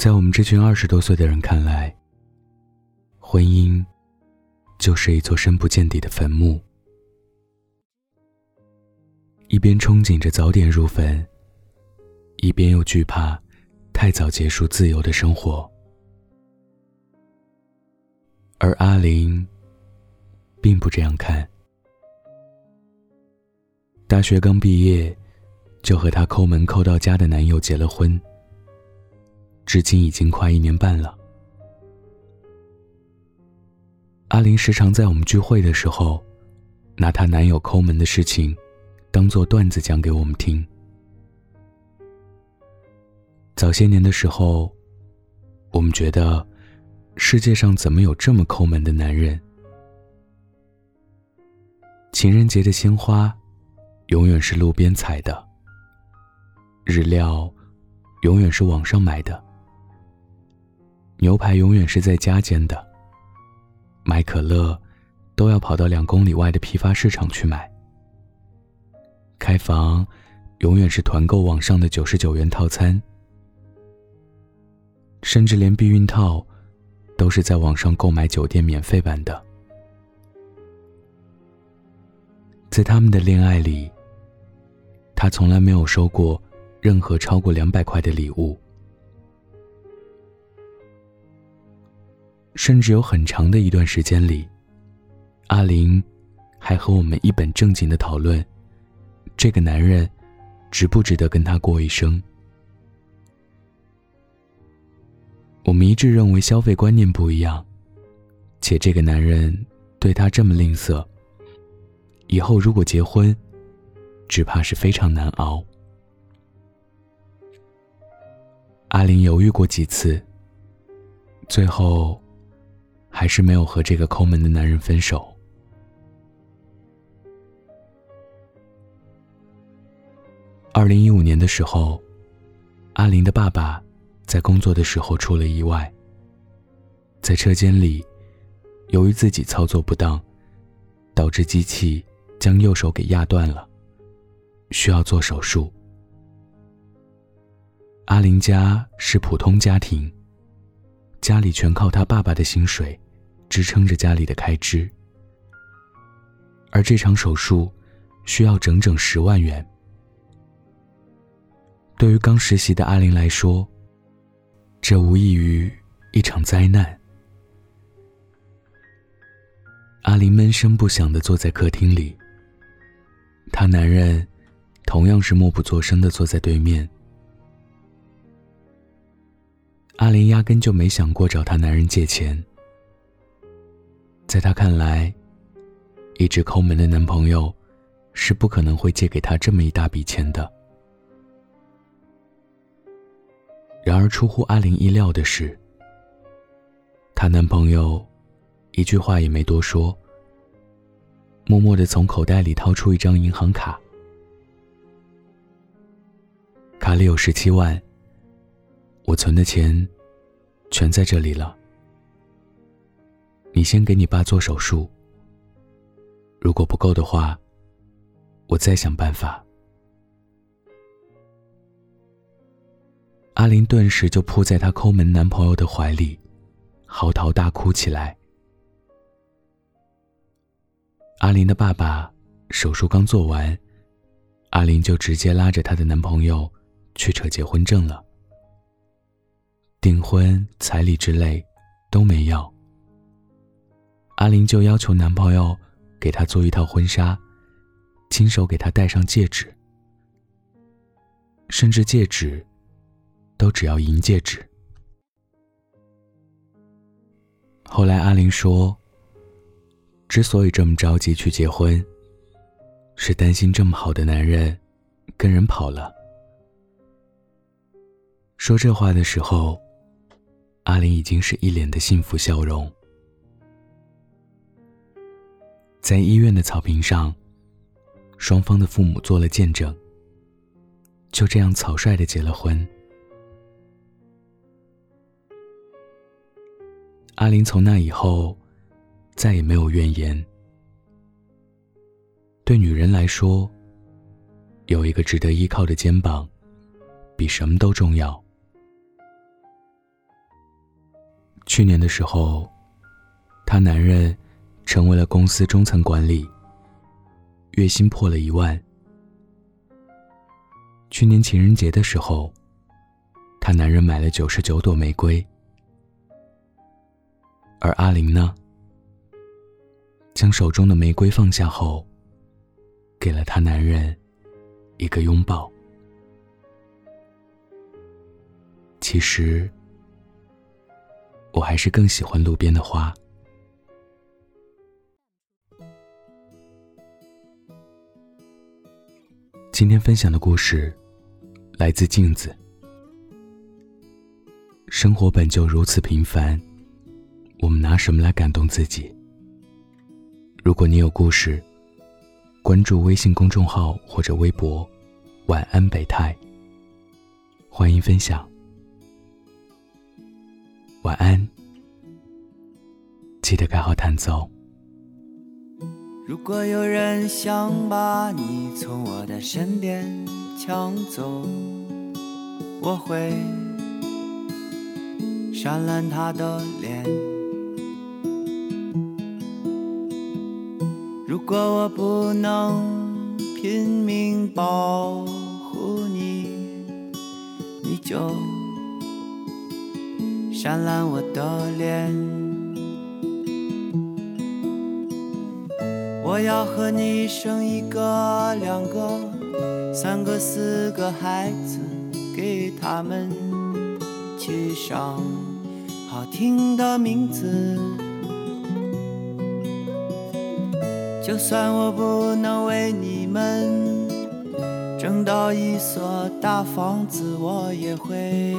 在我们这群二十多岁的人看来，婚姻就是一座深不见底的坟墓。一边憧憬着早点入坟，一边又惧怕太早结束自由的生活。而阿玲并不这样看。大学刚毕业，就和她抠门抠到家的男友结了婚，至今已经快一年半了。阿玲时常在我们聚会的时候，拿她男友抠门的事情，当做段子讲给我们听。早些年的时候，我们觉得。世界上怎么有这么抠门的男人？情人节的鲜花，永远是路边采的；日料，永远是网上买的；牛排永远是在家煎的；买可乐，都要跑到两公里外的批发市场去买；开房，永远是团购网上的九十九元套餐；甚至连避孕套。都是在网上购买酒店免费版的。在他们的恋爱里，他从来没有收过任何超过两百块的礼物，甚至有很长的一段时间里，阿玲还和我们一本正经的讨论，这个男人值不值得跟他过一生。我们一致认为消费观念不一样，且这个男人对她这么吝啬，以后如果结婚，只怕是非常难熬。阿玲犹豫过几次，最后还是没有和这个抠门的男人分手。二零一五年的时候，阿玲的爸爸。在工作的时候出了意外，在车间里，由于自己操作不当，导致机器将右手给压断了，需要做手术。阿玲家是普通家庭，家里全靠他爸爸的薪水支撑着家里的开支，而这场手术需要整整十万元。对于刚实习的阿玲来说，这无异于一场灾难。阿玲闷声不响的坐在客厅里，她男人同样是默不作声的坐在对面。阿玲压根就没想过找她男人借钱，在她看来，一直抠门的男朋友是不可能会借给她这么一大笔钱的。然而，出乎阿玲意料的是，她男朋友一句话也没多说，默默的从口袋里掏出一张银行卡，卡里有十七万，我存的钱全在这里了。你先给你爸做手术，如果不够的话，我再想办法。阿林顿时就扑在她抠门男朋友的怀里，嚎啕大哭起来。阿林的爸爸手术刚做完，阿林就直接拉着她的男朋友去扯结婚证了，订婚、彩礼之类都没要。阿玲就要求男朋友给她做一套婚纱，亲手给她戴上戒指，甚至戒指。都只要银戒指。后来阿玲说，之所以这么着急去结婚，是担心这么好的男人跟人跑了。说这话的时候，阿玲已经是一脸的幸福笑容。在医院的草坪上，双方的父母做了见证，就这样草率的结了婚。阿玲从那以后，再也没有怨言。对女人来说，有一个值得依靠的肩膀，比什么都重要。去年的时候，她男人成为了公司中层管理，月薪破了一万。去年情人节的时候，她男人买了九十九朵玫瑰，而阿玲呢，将手中的玫瑰放下后，给了她男人一个拥抱。其实，我还是更喜欢路边的花。今天分享的故事来自镜子。生活本就如此平凡，我们拿什么来感动自己？如果你有故事，关注微信公众号或者微博“晚安北泰”，欢迎分享。晚安，记得盖好毯子哦。如果有人想把你从我的身边抢走，我会扇烂他的脸。如果我不能拼命保护你，你就。扇烂我的脸，我要和你生一个、两个、三个、四个孩子，给他们起上好听的名字。就算我不能为你们挣到一所大房子，我也会。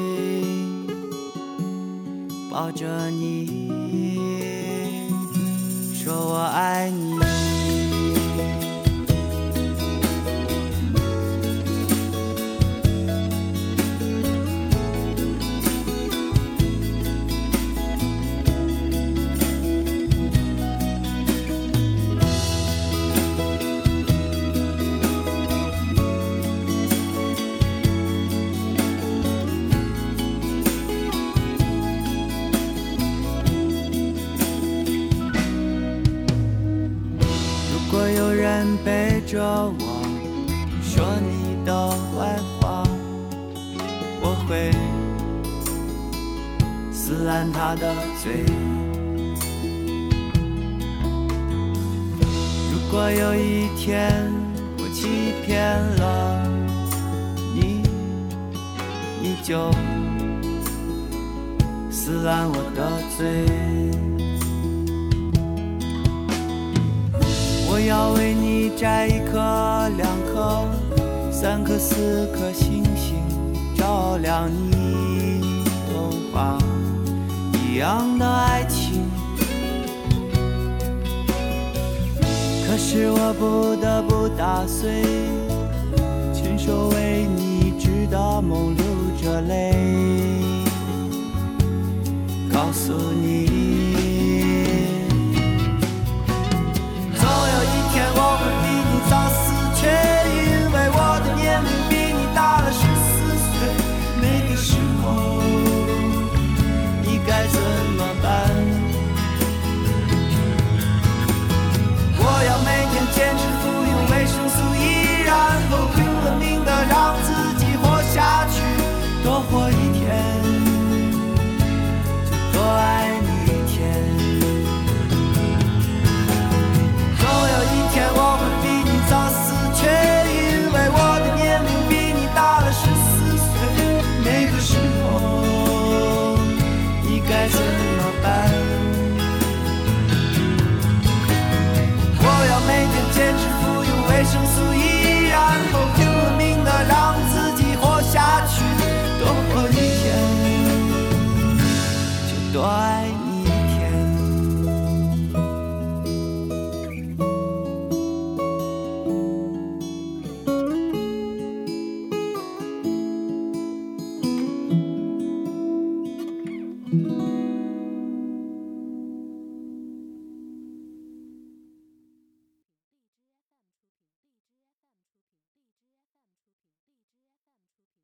抱着你，说我爱你。背着我说你的坏话，我会撕烂他的嘴。如果有一天我欺骗了你，你就撕烂我的嘴。我要为你摘一颗、两颗、三颗、四颗星星，照亮你童话一样的爱情。可是我不得不打碎，亲手为你织的梦，流着泪，告诉你。